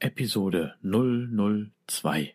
Episode 002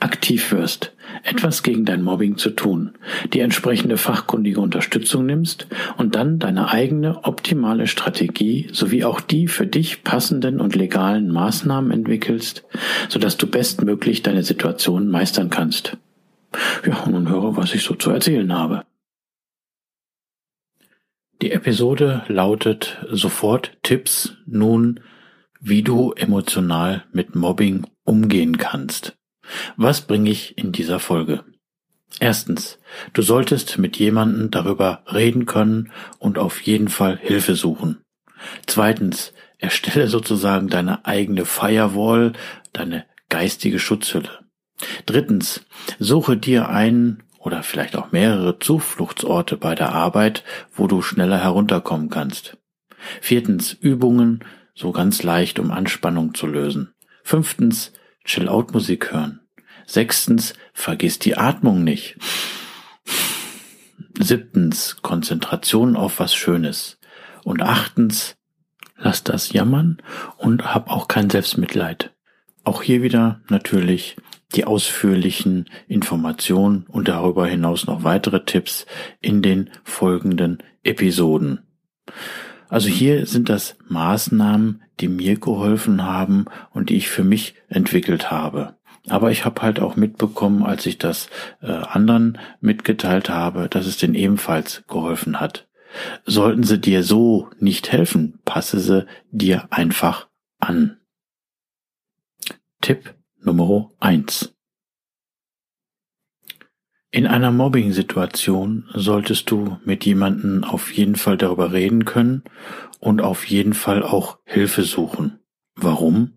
aktiv wirst, etwas gegen dein Mobbing zu tun, die entsprechende fachkundige Unterstützung nimmst und dann deine eigene optimale Strategie sowie auch die für dich passenden und legalen Maßnahmen entwickelst, sodass du bestmöglich deine Situation meistern kannst. Ja, nun höre, was ich so zu erzählen habe. Die Episode lautet sofort Tipps nun, wie du emotional mit Mobbing umgehen kannst. Was bringe ich in dieser Folge? Erstens, du solltest mit jemandem darüber reden können und auf jeden Fall Hilfe suchen. Zweitens, erstelle sozusagen deine eigene Firewall, deine geistige Schutzhülle. Drittens, suche dir einen oder vielleicht auch mehrere Zufluchtsorte bei der Arbeit, wo du schneller herunterkommen kannst. Viertens, Übungen, so ganz leicht, um Anspannung zu lösen. Fünftens, Chill-Out-Musik hören. Sechstens, vergiss die Atmung nicht. Siebtens, Konzentration auf was Schönes. Und achtens, lass das jammern und hab auch kein Selbstmitleid. Auch hier wieder natürlich die ausführlichen Informationen und darüber hinaus noch weitere Tipps in den folgenden Episoden. Also hier sind das Maßnahmen, die mir geholfen haben und die ich für mich entwickelt habe. Aber ich habe halt auch mitbekommen, als ich das äh, anderen mitgeteilt habe, dass es denen ebenfalls geholfen hat. Sollten sie dir so nicht helfen, passe sie dir einfach an. Tipp Nummer eins: in einer Mobbing-Situation solltest du mit jemandem auf jeden Fall darüber reden können und auf jeden Fall auch Hilfe suchen. Warum?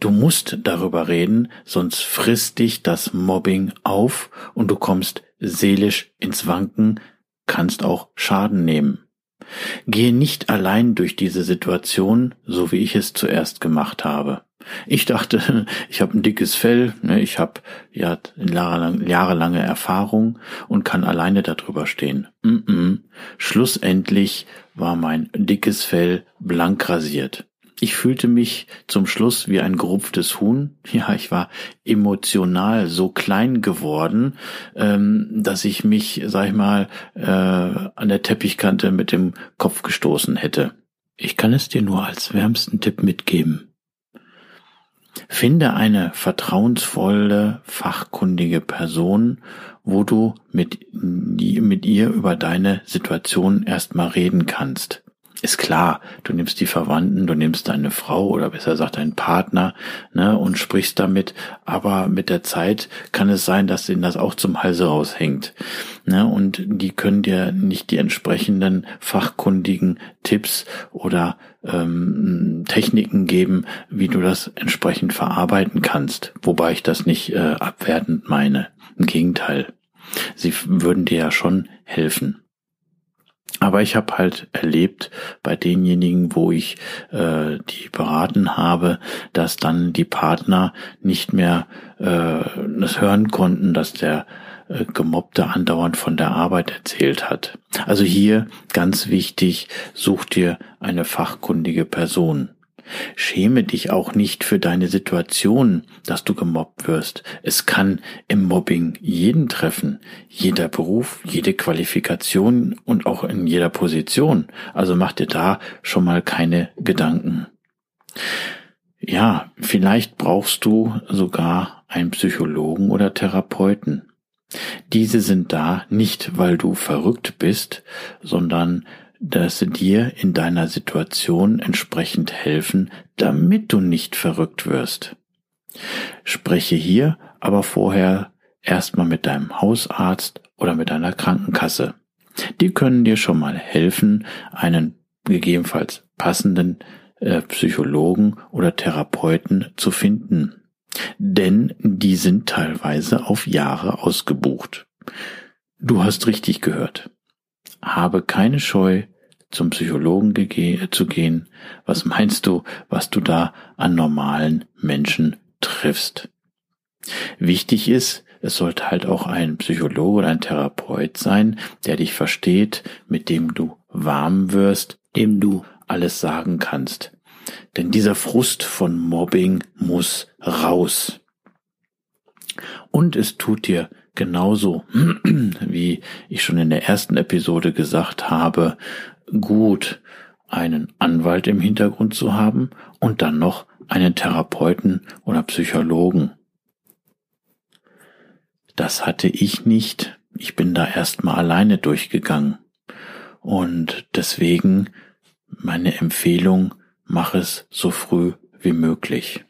Du musst darüber reden, sonst frisst dich das Mobbing auf und du kommst seelisch ins Wanken, kannst auch Schaden nehmen. Gehe nicht allein durch diese Situation, so wie ich es zuerst gemacht habe. Ich dachte, ich habe ein dickes Fell, ne, ich habe ja jahrelange Erfahrung und kann alleine darüber stehen. Mm -mm. Schlussendlich war mein dickes Fell blank rasiert. Ich fühlte mich zum Schluss wie ein gerupftes Huhn. Ja, ich war emotional so klein geworden, ähm, dass ich mich, sag ich mal, äh, an der Teppichkante mit dem Kopf gestoßen hätte. Ich kann es dir nur als wärmsten Tipp mitgeben. Finde eine vertrauensvolle, fachkundige Person, wo du mit, mit ihr über deine Situation erstmal reden kannst. Ist klar, du nimmst die Verwandten, du nimmst deine Frau oder besser gesagt deinen Partner ne, und sprichst damit, aber mit der Zeit kann es sein, dass denen das auch zum Halse raushängt. Ne, und die können dir nicht die entsprechenden fachkundigen Tipps oder ähm, Techniken geben, wie du das entsprechend verarbeiten kannst. Wobei ich das nicht äh, abwertend meine. Im Gegenteil. Sie würden dir ja schon helfen. Aber ich habe halt erlebt bei denjenigen, wo ich äh, die beraten habe, dass dann die Partner nicht mehr äh, das hören konnten, dass der äh, Gemobbte andauernd von der Arbeit erzählt hat. Also hier ganz wichtig, such dir eine fachkundige Person. Schäme dich auch nicht für deine Situation, dass du gemobbt wirst. Es kann im Mobbing jeden treffen. Jeder Beruf, jede Qualifikation und auch in jeder Position. Also mach dir da schon mal keine Gedanken. Ja, vielleicht brauchst du sogar einen Psychologen oder Therapeuten. Diese sind da nicht, weil du verrückt bist, sondern dass sie dir in deiner Situation entsprechend helfen, damit du nicht verrückt wirst. Spreche hier aber vorher erstmal mit deinem Hausarzt oder mit deiner Krankenkasse. Die können dir schon mal helfen, einen gegebenenfalls passenden äh, Psychologen oder Therapeuten zu finden. Denn die sind teilweise auf Jahre ausgebucht. Du hast richtig gehört habe keine Scheu, zum Psychologen zu gehen. Was meinst du, was du da an normalen Menschen triffst? Wichtig ist, es sollte halt auch ein Psychologe oder ein Therapeut sein, der dich versteht, mit dem du warm wirst, dem du alles sagen kannst. Denn dieser Frust von Mobbing muss raus. Und es tut dir genauso, wie ich schon in der ersten Episode gesagt habe, gut, einen Anwalt im Hintergrund zu haben und dann noch einen Therapeuten oder Psychologen. Das hatte ich nicht. Ich bin da erstmal alleine durchgegangen. Und deswegen meine Empfehlung, mach es so früh wie möglich.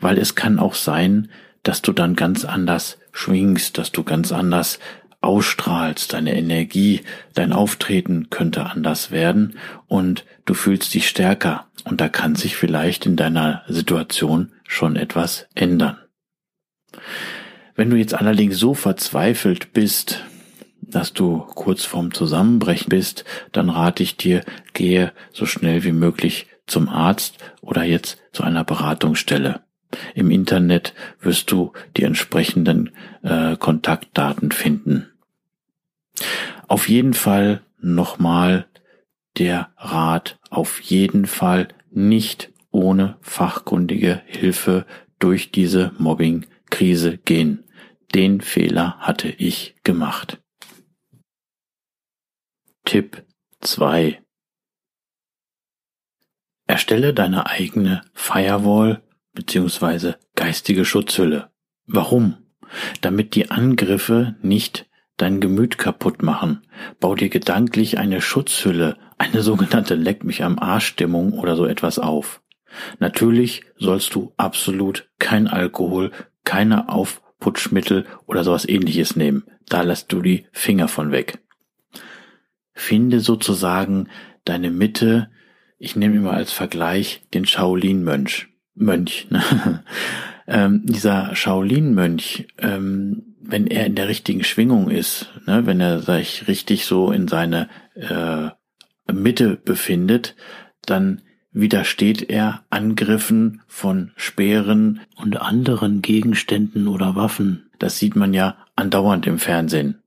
Weil es kann auch sein, dass du dann ganz anders schwingst, dass du ganz anders ausstrahlst, deine Energie, dein Auftreten könnte anders werden und du fühlst dich stärker und da kann sich vielleicht in deiner Situation schon etwas ändern. Wenn du jetzt allerdings so verzweifelt bist, dass du kurz vorm Zusammenbrechen bist, dann rate ich dir, gehe so schnell wie möglich zum Arzt oder jetzt zu einer Beratungsstelle. Im Internet wirst du die entsprechenden äh, Kontaktdaten finden. Auf jeden Fall nochmal der Rat, auf jeden Fall nicht ohne fachkundige Hilfe durch diese Mobbing-Krise gehen. Den Fehler hatte ich gemacht. Tipp 2 Erstelle deine eigene Firewall bzw. geistige Schutzhülle. Warum? Damit die Angriffe nicht dein Gemüt kaputt machen. Bau dir gedanklich eine Schutzhülle, eine sogenannte Leck mich am Arsch Stimmung oder so etwas auf. Natürlich sollst du absolut kein Alkohol, keine Aufputschmittel oder sowas ähnliches nehmen. Da lässt du die Finger von weg. Finde sozusagen deine Mitte. Ich nehme immer als Vergleich den Shaolin-Mönch. Mönch. Ne? ähm, dieser Shaolin-Mönch, ähm, wenn er in der richtigen Schwingung ist, ne, wenn er sich richtig so in seine äh, Mitte befindet, dann widersteht er Angriffen von Speeren und anderen Gegenständen oder Waffen. Das sieht man ja andauernd im Fernsehen.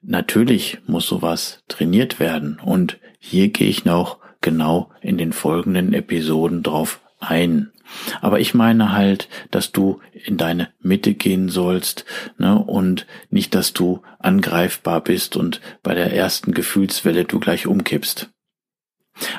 Natürlich muss sowas trainiert werden und hier gehe ich noch genau in den folgenden Episoden drauf ein. Aber ich meine halt, dass du in deine Mitte gehen sollst ne, und nicht, dass du angreifbar bist und bei der ersten Gefühlswelle du gleich umkippst.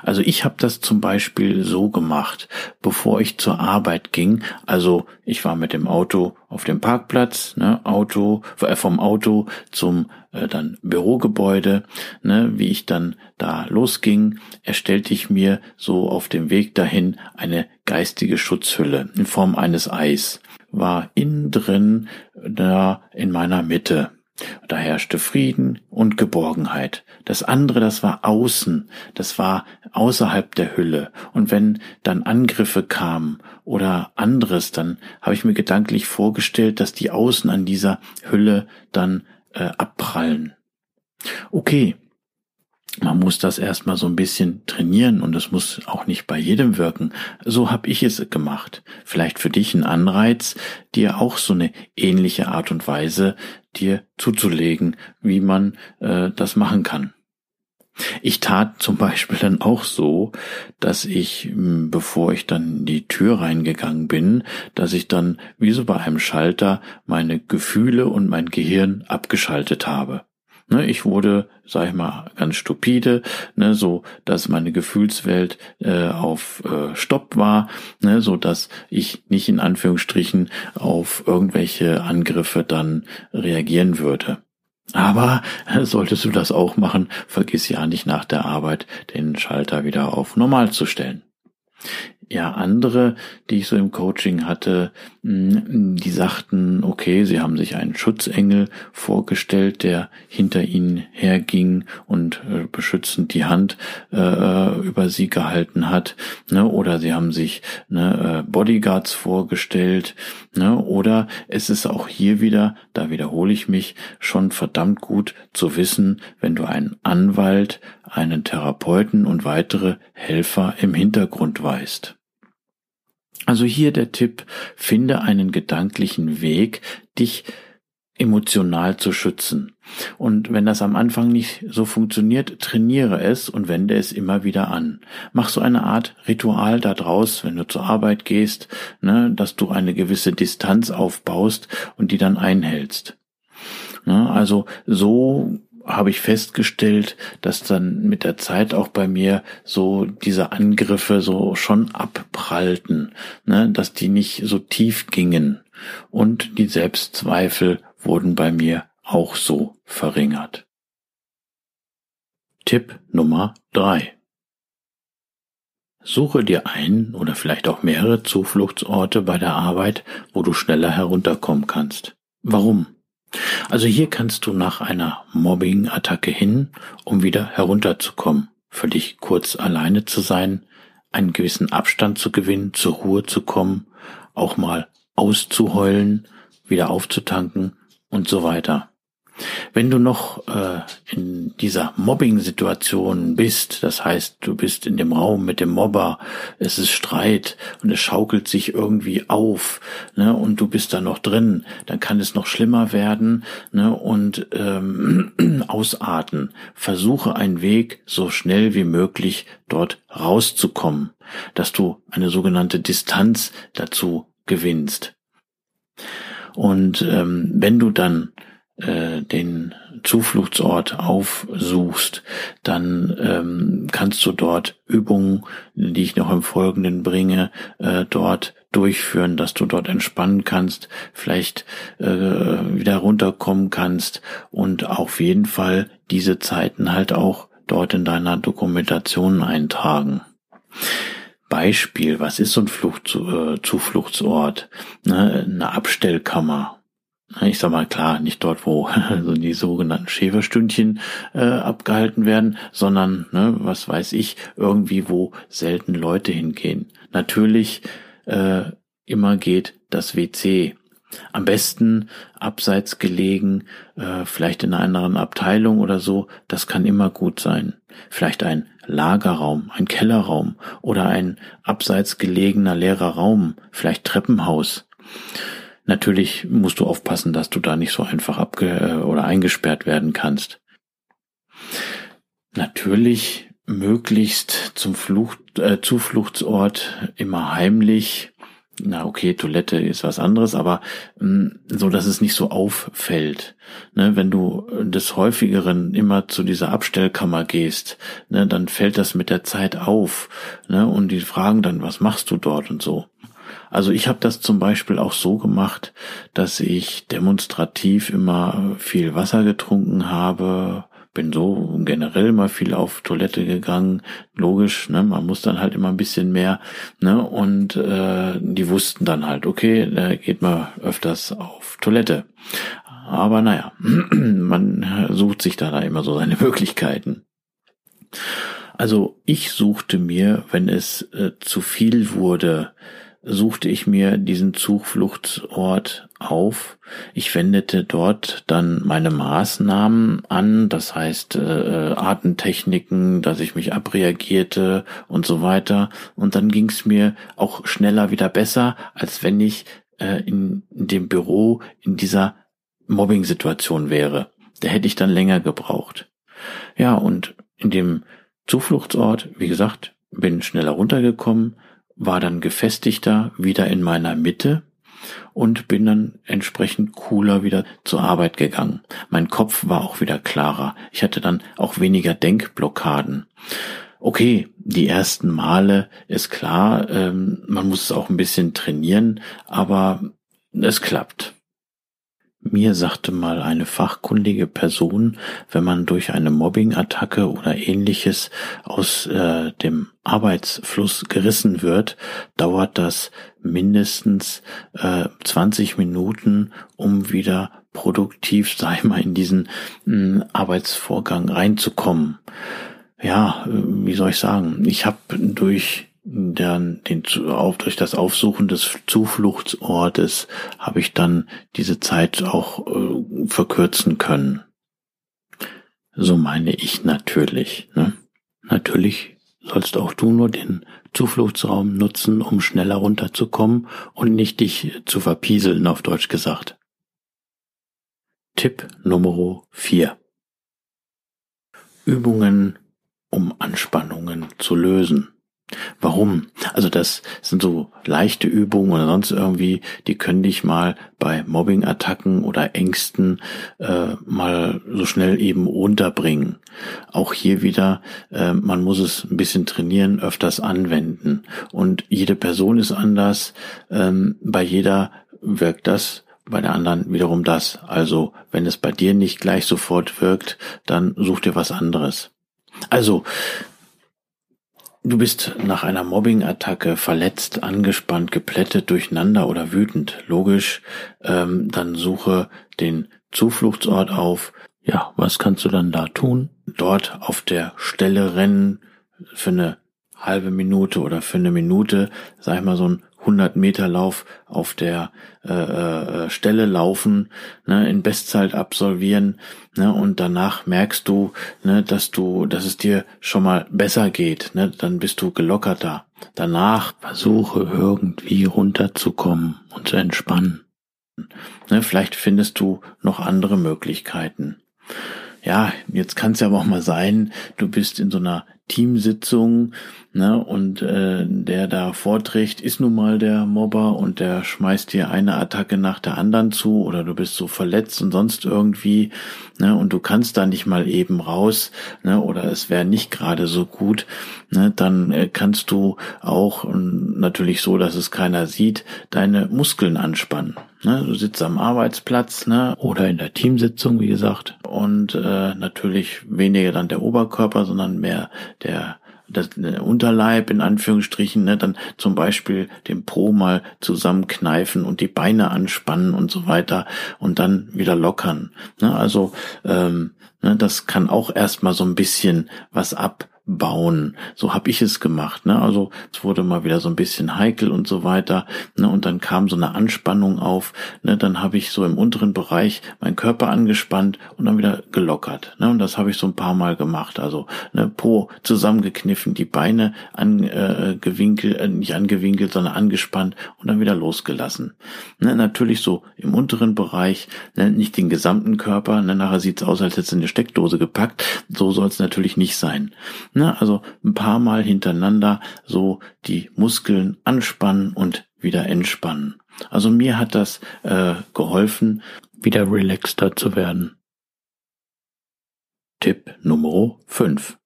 Also ich habe das zum Beispiel so gemacht, bevor ich zur Arbeit ging. Also ich war mit dem Auto auf dem Parkplatz, ne, Auto äh, vom Auto zum äh, dann Bürogebäude, ne, wie ich dann da losging, erstellte ich mir so auf dem Weg dahin eine geistige Schutzhülle in Form eines Eis. War innen drin da in meiner Mitte. Da herrschte Frieden und Geborgenheit. Das andere, das war außen, das war außerhalb der Hülle. Und wenn dann Angriffe kamen oder anderes, dann habe ich mir gedanklich vorgestellt, dass die außen an dieser Hülle dann äh, abprallen. Okay, man muss das erstmal so ein bisschen trainieren und es muss auch nicht bei jedem wirken. So habe ich es gemacht. Vielleicht für dich ein Anreiz, dir auch so eine ähnliche Art und Weise dir zuzulegen, wie man äh, das machen kann. Ich tat zum Beispiel dann auch so, dass ich, bevor ich dann die Tür reingegangen bin, dass ich dann wie so bei einem Schalter meine Gefühle und mein Gehirn abgeschaltet habe. Ne, ich wurde, sag ich mal, ganz stupide, ne, so dass meine Gefühlswelt äh, auf äh, Stopp war, ne, so dass ich nicht in Anführungsstrichen auf irgendwelche Angriffe dann reagieren würde. Aber äh, solltest du das auch machen, vergiss ja nicht nach der Arbeit den Schalter wieder auf Normal zu stellen ja andere, die ich so im Coaching hatte, mm, die sagten, okay, sie haben sich einen Schutzengel vorgestellt, der hinter ihnen herging und äh, beschützend die Hand äh, über sie gehalten hat, ne? oder sie haben sich ne, äh, Bodyguards vorgestellt, ne? oder es ist auch hier wieder, da wiederhole ich mich, schon verdammt gut zu wissen, wenn du einen Anwalt, einen Therapeuten und weitere Helfer im Hintergrund weißt. Also hier der Tipp, finde einen gedanklichen Weg, dich emotional zu schützen. Und wenn das am Anfang nicht so funktioniert, trainiere es und wende es immer wieder an. Mach so eine Art Ritual daraus, wenn du zur Arbeit gehst, ne, dass du eine gewisse Distanz aufbaust und die dann einhältst. Ne, also so habe ich festgestellt, dass dann mit der Zeit auch bei mir so diese Angriffe so schon abprallten, ne, dass die nicht so tief gingen und die Selbstzweifel wurden bei mir auch so verringert. Tipp Nummer drei: Suche dir ein oder vielleicht auch mehrere Zufluchtsorte bei der Arbeit, wo du schneller herunterkommen kannst. Warum? Also hier kannst du nach einer Mobbing-Attacke hin, um wieder herunterzukommen, für dich kurz alleine zu sein, einen gewissen Abstand zu gewinnen, zur Ruhe zu kommen, auch mal auszuheulen, wieder aufzutanken und so weiter. Wenn du noch äh, in dieser Mobbing-Situation bist, das heißt, du bist in dem Raum mit dem Mobber, es ist Streit und es schaukelt sich irgendwie auf, ne, und du bist da noch drin, dann kann es noch schlimmer werden, ne, und ähm, ausarten. Versuche einen Weg, so schnell wie möglich dort rauszukommen, dass du eine sogenannte Distanz dazu gewinnst. Und ähm, wenn du dann äh, den Zufluchtsort aufsuchst, dann ähm, kannst du dort Übungen, die ich noch im Folgenden bringe, äh, dort durchführen, dass du dort entspannen kannst, vielleicht äh, wieder runterkommen kannst und auf jeden Fall diese Zeiten halt auch dort in deiner Dokumentation eintragen. Beispiel, was ist so ein Flucht, äh, Zufluchtsort? Ne, eine Abstellkammer ich sag mal klar, nicht dort, wo so die sogenannten Schäferstündchen äh, abgehalten werden, sondern, ne, was weiß ich, irgendwie, wo selten Leute hingehen. Natürlich äh, immer geht das WC. Am besten abseits gelegen, äh, vielleicht in einer anderen Abteilung oder so, das kann immer gut sein. Vielleicht ein Lagerraum, ein Kellerraum oder ein abseits gelegener leerer Raum, vielleicht Treppenhaus. Natürlich musst du aufpassen, dass du da nicht so einfach abge äh, oder eingesperrt werden kannst. Natürlich möglichst zum Flucht, äh, Zufluchtsort immer heimlich na okay, Toilette ist was anderes, aber mh, hm, so, dass es nicht so auffällt. Ne, wenn du des häufigeren immer zu dieser Abstellkammer gehst, ne, dann fällt das mit der Zeit auf. Ne, und die fragen dann, was machst du dort und so. Also ich habe das zum Beispiel auch so gemacht, dass ich demonstrativ immer viel Wasser getrunken habe, bin so generell mal viel auf Toilette gegangen. Logisch, ne, man muss dann halt immer ein bisschen mehr, ne, und äh, die wussten dann halt, okay, da geht man öfters auf Toilette. Aber naja, man sucht sich da, da immer so seine Möglichkeiten. Also ich suchte mir, wenn es äh, zu viel wurde, suchte ich mir diesen Zufluchtsort auf. Ich wendete dort dann meine Maßnahmen an, das heißt äh, Artentechniken, dass ich mich abreagierte und so weiter. Und dann ging es mir auch schneller wieder besser, als wenn ich äh, in, in dem Büro in dieser Mobbing-Situation wäre. Da hätte ich dann länger gebraucht. Ja, und in dem Zufluchtsort, wie gesagt, bin schneller runtergekommen, war dann gefestigter wieder in meiner Mitte und bin dann entsprechend cooler wieder zur Arbeit gegangen. Mein Kopf war auch wieder klarer. Ich hatte dann auch weniger Denkblockaden. Okay, die ersten Male ist klar, ähm, man muss es auch ein bisschen trainieren, aber es klappt. Mir sagte mal eine fachkundige Person, wenn man durch eine Mobbing-Attacke oder ähnliches aus äh, dem Arbeitsfluss gerissen wird, dauert das mindestens äh, 20 Minuten, um wieder produktiv, ich mal, in diesen mh, Arbeitsvorgang reinzukommen. Ja, äh, wie soll ich sagen? Ich habe durch dann den auf durch das Aufsuchen des Zufluchtsortes habe ich dann diese Zeit auch äh, verkürzen können. So meine ich natürlich. Ne? Natürlich sollst auch du nur den Zufluchtsraum nutzen, um schneller runterzukommen und nicht dich zu verpieseln, auf Deutsch gesagt. Tipp Nummer 4. Übungen, um Anspannungen zu lösen. Warum? Also das sind so leichte Übungen oder sonst irgendwie, die können dich mal bei Mobbing-Attacken oder Ängsten äh, mal so schnell eben unterbringen. Auch hier wieder, äh, man muss es ein bisschen trainieren, öfters anwenden. Und jede Person ist anders. Ähm, bei jeder wirkt das bei der anderen wiederum das. Also wenn es bei dir nicht gleich sofort wirkt, dann such dir was anderes. Also Du bist nach einer Mobbing-Attacke verletzt, angespannt, geplättet, durcheinander oder wütend. Logisch, ähm, dann suche den Zufluchtsort auf. Ja, was kannst du dann da tun? Dort auf der Stelle rennen für eine halbe Minute oder für eine Minute, sag ich mal so ein 100 Meter Lauf auf der äh, äh, Stelle laufen, ne, in Bestzeit absolvieren, ne, und danach merkst du, ne, dass du, dass es dir schon mal besser geht, ne, dann bist du gelockerter. Danach versuche irgendwie runterzukommen und zu entspannen. Ne, vielleicht findest du noch andere Möglichkeiten. Ja, jetzt kann es ja auch mal sein, du bist in so einer Teamsitzung, ne, und äh, der da vorträgt, ist nun mal der Mobber und der schmeißt dir eine Attacke nach der anderen zu oder du bist so verletzt und sonst irgendwie, ne, und du kannst da nicht mal eben raus, ne, oder es wäre nicht gerade so gut, ne, dann äh, kannst du auch natürlich so, dass es keiner sieht, deine Muskeln anspannen. Ne, du sitzt am Arbeitsplatz ne, oder in der Teamsitzung, wie gesagt, und äh, natürlich weniger dann der Oberkörper, sondern mehr der das Unterleib in Anführungsstrichen, ne, dann zum Beispiel den Po mal zusammenkneifen und die Beine anspannen und so weiter und dann wieder lockern. Ne, also ähm, ne, das kann auch erstmal so ein bisschen was ab bauen. So habe ich es gemacht. Ne? Also es wurde mal wieder so ein bisschen heikel und so weiter. Ne? Und dann kam so eine Anspannung auf. Ne? Dann habe ich so im unteren Bereich meinen Körper angespannt und dann wieder gelockert. Ne? Und das habe ich so ein paar Mal gemacht. Also ne, Po zusammengekniffen, die Beine angewinkelt, äh, äh, nicht angewinkelt, sondern angespannt und dann wieder losgelassen. Ne? Natürlich so im unteren Bereich, ne? nicht den gesamten Körper. Ne? Nachher sieht's aus, als hätte es eine Steckdose gepackt. So soll es natürlich nicht sein. Ne? Also ein paar Mal hintereinander so die Muskeln anspannen und wieder entspannen. Also mir hat das äh, geholfen, wieder relaxter zu werden. Tipp Nummer 5.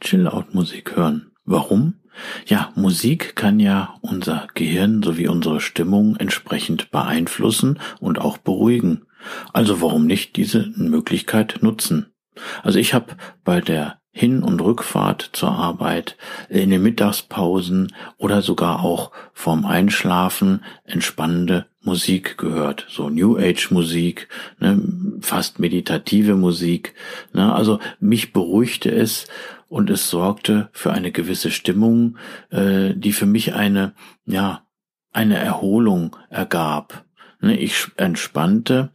Chill-Out-Musik hören. Warum? Ja, Musik kann ja unser Gehirn sowie unsere Stimmung entsprechend beeinflussen und auch beruhigen. Also warum nicht diese Möglichkeit nutzen? Also ich habe bei der hin- und Rückfahrt zur Arbeit, in den Mittagspausen oder sogar auch vorm Einschlafen entspannende Musik gehört, so New Age Musik, ne, fast meditative Musik. Ne, also mich beruhigte es und es sorgte für eine gewisse Stimmung, äh, die für mich eine, ja, eine Erholung ergab. Ne, ich entspannte,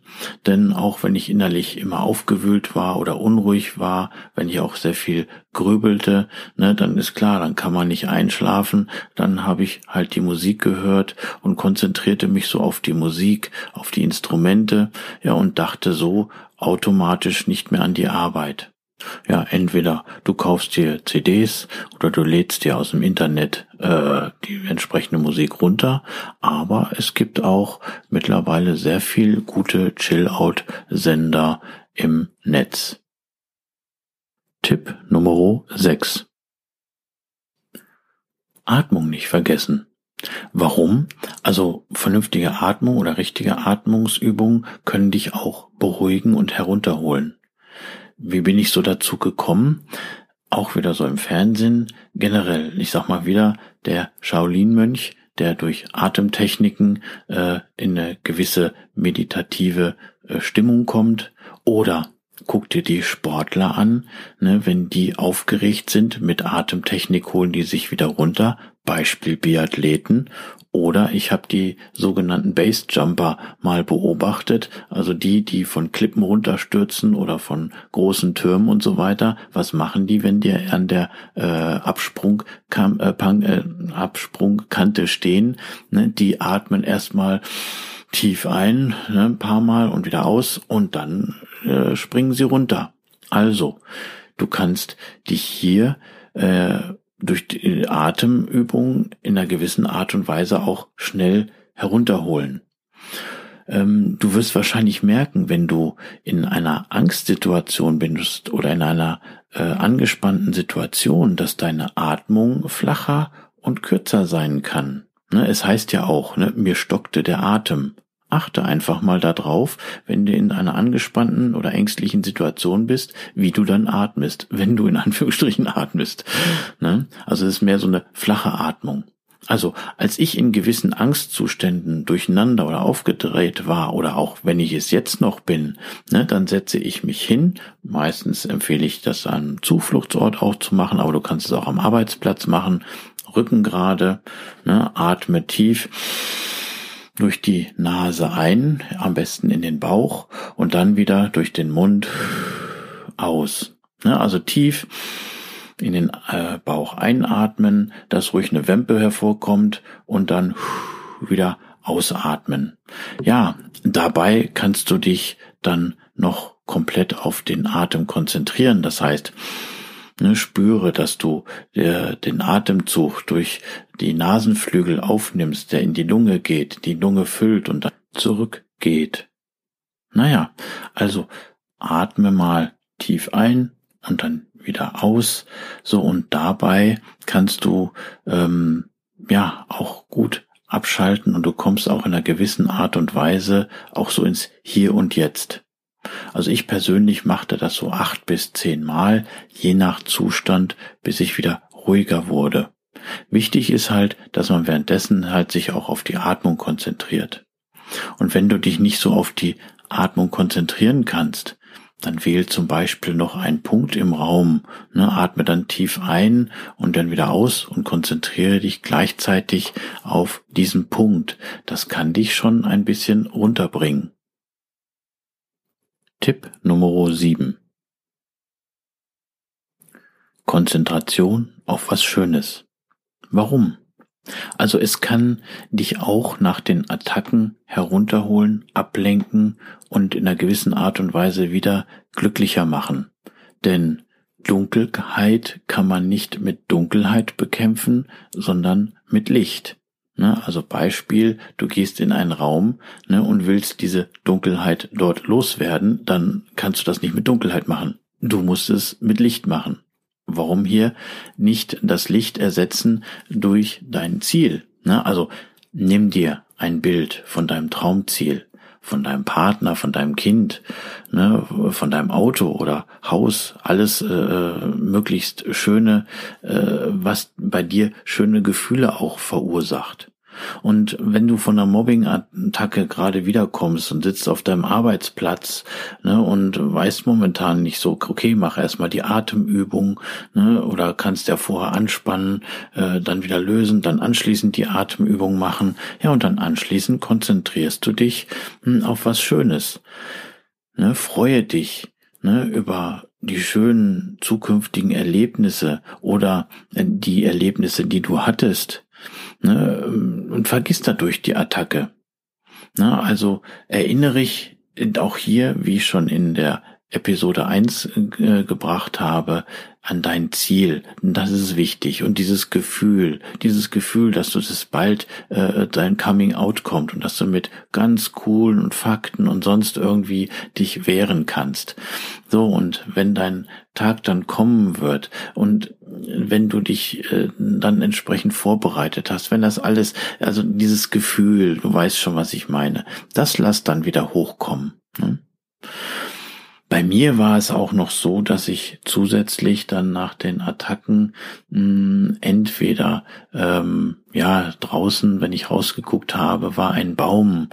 denn auch wenn ich innerlich immer aufgewühlt war oder unruhig war, wenn ich auch sehr viel grübelte, ne, dann ist klar, dann kann man nicht einschlafen, dann habe ich halt die Musik gehört und konzentrierte mich so auf die Musik, auf die Instrumente, ja, und dachte so automatisch nicht mehr an die Arbeit. Ja, entweder du kaufst dir CDs oder du lädst dir aus dem Internet äh, die entsprechende Musik runter, aber es gibt auch mittlerweile sehr viel gute Chill-Out-Sender im Netz. Tipp Nummer 6. Atmung nicht vergessen. Warum? Also vernünftige Atmung oder richtige Atmungsübungen können dich auch beruhigen und herunterholen. Wie bin ich so dazu gekommen? Auch wieder so im Fernsehen. Generell, ich sag mal wieder, der Shaolin-Mönch, der durch Atemtechniken äh, in eine gewisse meditative äh, Stimmung kommt. Oder guck dir die Sportler an, ne, wenn die aufgeregt sind mit Atemtechnik, holen die sich wieder runter. Beispiel Biathleten oder ich habe die sogenannten Basejumper mal beobachtet, also die, die von Klippen runterstürzen oder von großen Türmen und so weiter. Was machen die, wenn die an der äh, Absprung, kam, äh, Pang, äh, Absprungkante stehen? Ne? Die atmen erstmal tief ein, ne, ein paar Mal und wieder aus und dann äh, springen sie runter. Also, du kannst dich hier äh, durch die Atemübung in einer gewissen Art und Weise auch schnell herunterholen. Ähm, du wirst wahrscheinlich merken, wenn du in einer Angstsituation bist oder in einer äh, angespannten Situation, dass deine Atmung flacher und kürzer sein kann. Ne, es heißt ja auch, ne, mir stockte der Atem. Achte einfach mal darauf, wenn du in einer angespannten oder ängstlichen Situation bist, wie du dann atmest, wenn du in Anführungsstrichen atmest. Ne? Also es ist mehr so eine flache Atmung. Also als ich in gewissen Angstzuständen durcheinander oder aufgedreht war oder auch wenn ich es jetzt noch bin, ne, dann setze ich mich hin. Meistens empfehle ich das an einem Zufluchtsort auch zu machen, aber du kannst es auch am Arbeitsplatz machen. Rücken gerade, ne, atme tief durch die Nase ein, am besten in den Bauch und dann wieder durch den Mund aus. Also tief in den äh, Bauch einatmen, dass ruhig eine Wempe hervorkommt und dann wieder ausatmen. Ja, dabei kannst du dich dann noch komplett auf den Atem konzentrieren. Das heißt, Ne, spüre, dass du der, den Atemzug durch die Nasenflügel aufnimmst, der in die Lunge geht, die Lunge füllt und dann zurückgeht. Naja, also atme mal tief ein und dann wieder aus. So und dabei kannst du ähm, ja auch gut abschalten und du kommst auch in einer gewissen Art und Weise auch so ins Hier und Jetzt. Also ich persönlich machte das so acht bis zehn Mal, je nach Zustand, bis ich wieder ruhiger wurde. Wichtig ist halt, dass man währenddessen halt sich auch auf die Atmung konzentriert. Und wenn du dich nicht so auf die Atmung konzentrieren kannst, dann wähl zum Beispiel noch einen Punkt im Raum, ne, atme dann tief ein und dann wieder aus und konzentriere dich gleichzeitig auf diesen Punkt. Das kann dich schon ein bisschen runterbringen. Tipp Nummer 7. Konzentration auf was Schönes. Warum? Also es kann dich auch nach den Attacken herunterholen, ablenken und in einer gewissen Art und Weise wieder glücklicher machen. Denn Dunkelheit kann man nicht mit Dunkelheit bekämpfen, sondern mit Licht. Ne? Also Beispiel, du gehst in einen Raum ne, und willst diese Dunkelheit dort loswerden, dann kannst du das nicht mit Dunkelheit machen. Du musst es mit Licht machen. Warum hier nicht das Licht ersetzen durch dein Ziel? Ne? Also nimm dir ein Bild von deinem Traumziel von deinem Partner, von deinem Kind, ne, von deinem Auto oder Haus, alles äh, möglichst schöne, äh, was bei dir schöne Gefühle auch verursacht. Und wenn du von einer Mobbing-Attacke gerade wiederkommst und sitzt auf deinem Arbeitsplatz ne, und weißt momentan nicht so, okay, mach erstmal die Atemübung ne, oder kannst ja vorher anspannen, äh, dann wieder lösen, dann anschließend die Atemübung machen, ja, und dann anschließend konzentrierst du dich hm, auf was Schönes. Ne, freue dich ne, über die schönen zukünftigen Erlebnisse oder äh, die Erlebnisse, die du hattest ne, und vergiss dadurch die Attacke. Na, also erinnere ich auch hier, wie schon in der Episode 1 äh, gebracht habe, an dein Ziel. Das ist wichtig. Und dieses Gefühl, dieses Gefühl, dass du das bald äh, dein Coming Out kommt und dass du mit ganz coolen Fakten und sonst irgendwie dich wehren kannst. So, und wenn dein Tag dann kommen wird und wenn du dich äh, dann entsprechend vorbereitet hast, wenn das alles, also dieses Gefühl, du weißt schon, was ich meine, das lass dann wieder hochkommen. Ne? Bei mir war es auch noch so, dass ich zusätzlich dann nach den Attacken mh, hm, entweder ähm, ja draußen, wenn ich rausgeguckt habe, war ein Baum,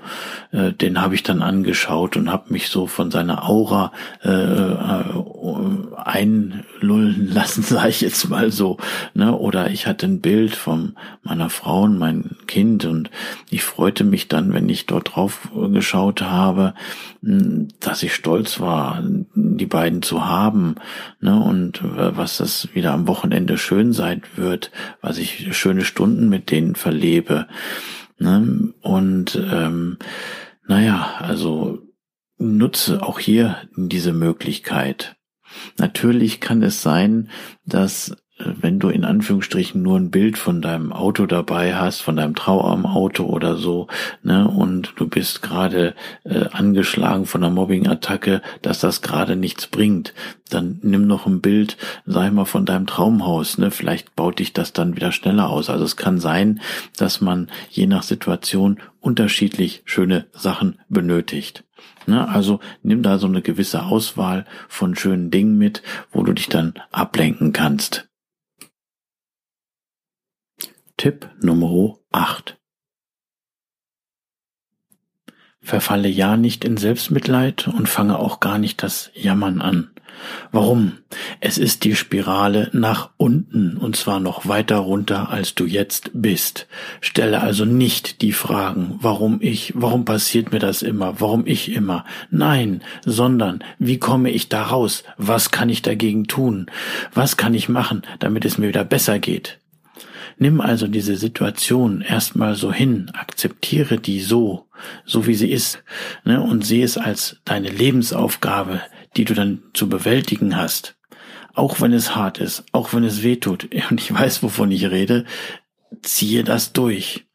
äh, den habe ich dann angeschaut und habe mich so von seiner Aura äh, äh, einlullen lassen, sage ich jetzt mal so. Ne? Oder ich hatte ein Bild von meiner Frau und mein Kind und ich freute mich dann, wenn ich dort drauf geschaut habe, hm, dass ich stolz war, die beiden zu haben ne? und was das wieder am Wochenende schön sein wird, was ich schöne Stunden mit denen verlebe. Ne? Und ähm, naja, also nutze auch hier diese Möglichkeit. Natürlich kann es sein, dass wenn du in Anführungsstrichen nur ein Bild von deinem Auto dabei hast, von deinem Trauarmauto oder so, ne, und du bist gerade äh, angeschlagen von einer Mobbing-Attacke, dass das gerade nichts bringt, dann nimm noch ein Bild, sag mal, von deinem Traumhaus, ne, vielleicht baut dich das dann wieder schneller aus. Also es kann sein, dass man je nach Situation unterschiedlich schöne Sachen benötigt. Ne, also nimm da so eine gewisse Auswahl von schönen Dingen mit, wo du dich dann ablenken kannst. Tipp Nummer 8. Verfalle ja nicht in Selbstmitleid und fange auch gar nicht das Jammern an. Warum? Es ist die Spirale nach unten und zwar noch weiter runter, als du jetzt bist. Stelle also nicht die Fragen, warum ich, warum passiert mir das immer, warum ich immer. Nein, sondern wie komme ich da raus? Was kann ich dagegen tun? Was kann ich machen, damit es mir wieder besser geht? Nimm also diese Situation erstmal so hin, akzeptiere die so, so wie sie ist, ne, und sehe es als deine Lebensaufgabe, die du dann zu bewältigen hast. Auch wenn es hart ist, auch wenn es weh tut, und ich weiß, wovon ich rede, ziehe das durch.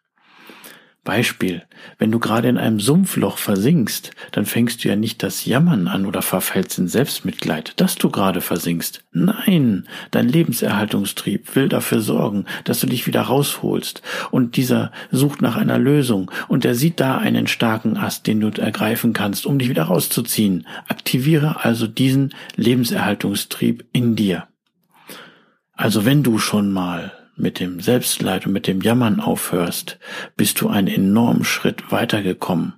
Beispiel, wenn du gerade in einem Sumpfloch versinkst, dann fängst du ja nicht das Jammern an oder verfällst in Selbstmitleid, dass du gerade versinkst. Nein, dein Lebenserhaltungstrieb will dafür sorgen, dass du dich wieder rausholst. Und dieser sucht nach einer Lösung und er sieht da einen starken Ast, den du ergreifen kannst, um dich wieder rauszuziehen. Aktiviere also diesen Lebenserhaltungstrieb in dir. Also wenn du schon mal mit dem Selbstleid und mit dem Jammern aufhörst, bist du einen enormen Schritt weitergekommen.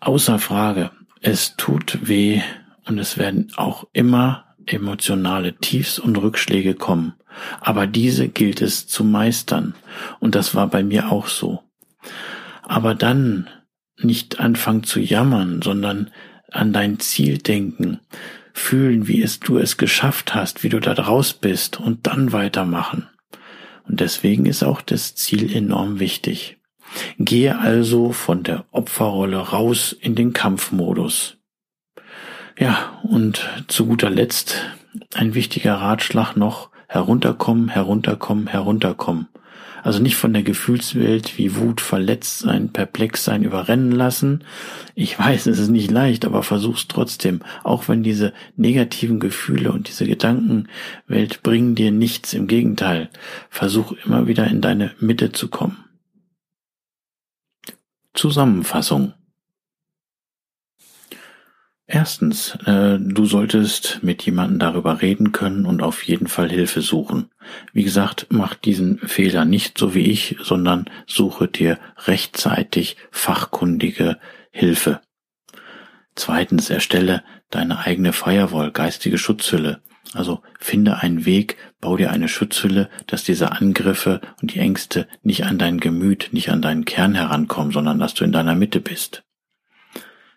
Außer Frage, es tut weh und es werden auch immer emotionale Tiefs und Rückschläge kommen. Aber diese gilt es zu meistern. Und das war bei mir auch so. Aber dann nicht anfangen zu jammern, sondern an dein Ziel denken, fühlen, wie es du es geschafft hast, wie du da draus bist und dann weitermachen. Und deswegen ist auch das Ziel enorm wichtig. Gehe also von der Opferrolle raus in den Kampfmodus. Ja, und zu guter Letzt ein wichtiger Ratschlag noch, herunterkommen, herunterkommen, herunterkommen. Also nicht von der Gefühlswelt wie Wut, verletzt sein, perplex sein überrennen lassen. Ich weiß, es ist nicht leicht, aber versuch's trotzdem. Auch wenn diese negativen Gefühle und diese Gedankenwelt bringen dir nichts. Im Gegenteil. Versuch immer wieder in deine Mitte zu kommen. Zusammenfassung. Erstens, äh, du solltest mit jemandem darüber reden können und auf jeden Fall Hilfe suchen. Wie gesagt, mach diesen Fehler nicht so wie ich, sondern suche dir rechtzeitig fachkundige Hilfe. Zweitens, erstelle deine eigene Firewall, geistige Schutzhülle. Also finde einen Weg, bau dir eine Schutzhülle, dass diese Angriffe und die Ängste nicht an dein Gemüt, nicht an deinen Kern herankommen, sondern dass du in deiner Mitte bist.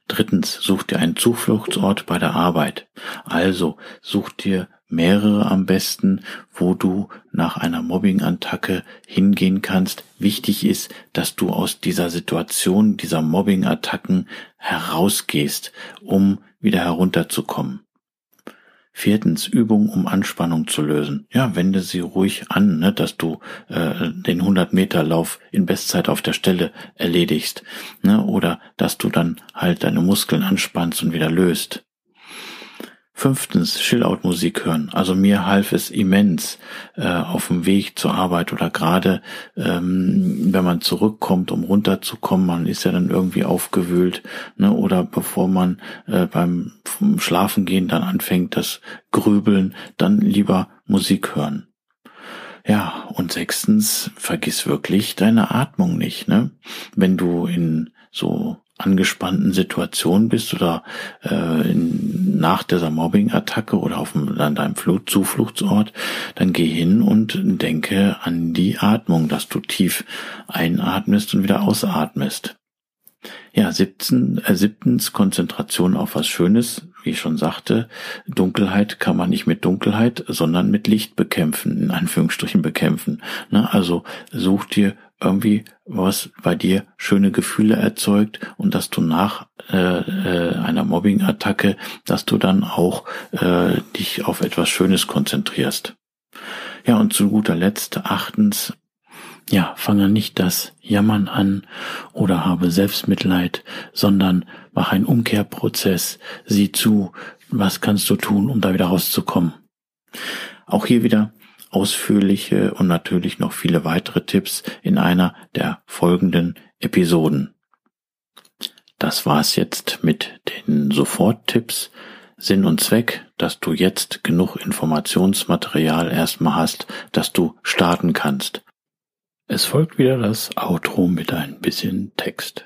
Drittens, such dir einen Zufluchtsort bei der Arbeit. Also such dir mehrere am besten, wo du nach einer Mobbing-Attacke hingehen kannst. Wichtig ist, dass du aus dieser Situation, dieser Mobbing-Attacken herausgehst, um wieder herunterzukommen. Viertens, Übung, um Anspannung zu lösen. Ja, wende sie ruhig an, ne, dass du äh, den 100-Meter-Lauf in Bestzeit auf der Stelle erledigst. Ne, oder dass du dann halt deine Muskeln anspannst und wieder löst. Fünftens, Chill-Out-Musik hören. Also mir half es immens äh, auf dem Weg zur Arbeit oder gerade ähm, wenn man zurückkommt, um runterzukommen, man ist ja dann irgendwie aufgewühlt, ne? oder bevor man äh, beim Schlafengehen dann anfängt, das Grübeln, dann lieber Musik hören. Ja, und sechstens, vergiss wirklich deine Atmung nicht. Ne? Wenn du in so angespannten Situation bist oder äh, in, nach dieser Mobbing-Attacke oder auf dem, an deinem Flut Zufluchtsort, dann geh hin und denke an die Atmung, dass du tief einatmest und wieder ausatmest. Ja, siebten, äh, siebtens Konzentration auf was Schönes. Wie ich schon sagte, Dunkelheit kann man nicht mit Dunkelheit, sondern mit Licht bekämpfen, in Anführungsstrichen bekämpfen. Ne? Also such dir irgendwie was bei dir schöne Gefühle erzeugt und dass du nach äh, äh, einer Mobbing-Attacke, dass du dann auch äh, dich auf etwas Schönes konzentrierst. Ja, und zu guter Letzt achtens, ja, fange nicht das Jammern an oder habe Selbstmitleid, sondern mach einen Umkehrprozess, sieh zu, was kannst du tun, um da wieder rauszukommen. Auch hier wieder ausführliche und natürlich noch viele weitere Tipps in einer der folgenden Episoden. Das war's jetzt mit den Soforttipps. Sinn und Zweck, dass du jetzt genug Informationsmaterial erstmal hast, dass du starten kannst. Es folgt wieder das Outro mit ein bisschen Text.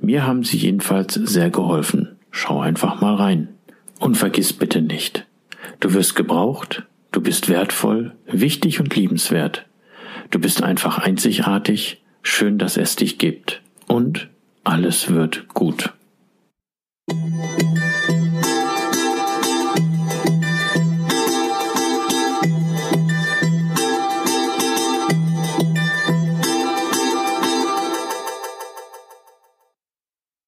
Mir haben sie jedenfalls sehr geholfen. Schau einfach mal rein. Und vergiss bitte nicht, du wirst gebraucht, du bist wertvoll, wichtig und liebenswert. Du bist einfach einzigartig, schön, dass es dich gibt. Und alles wird gut.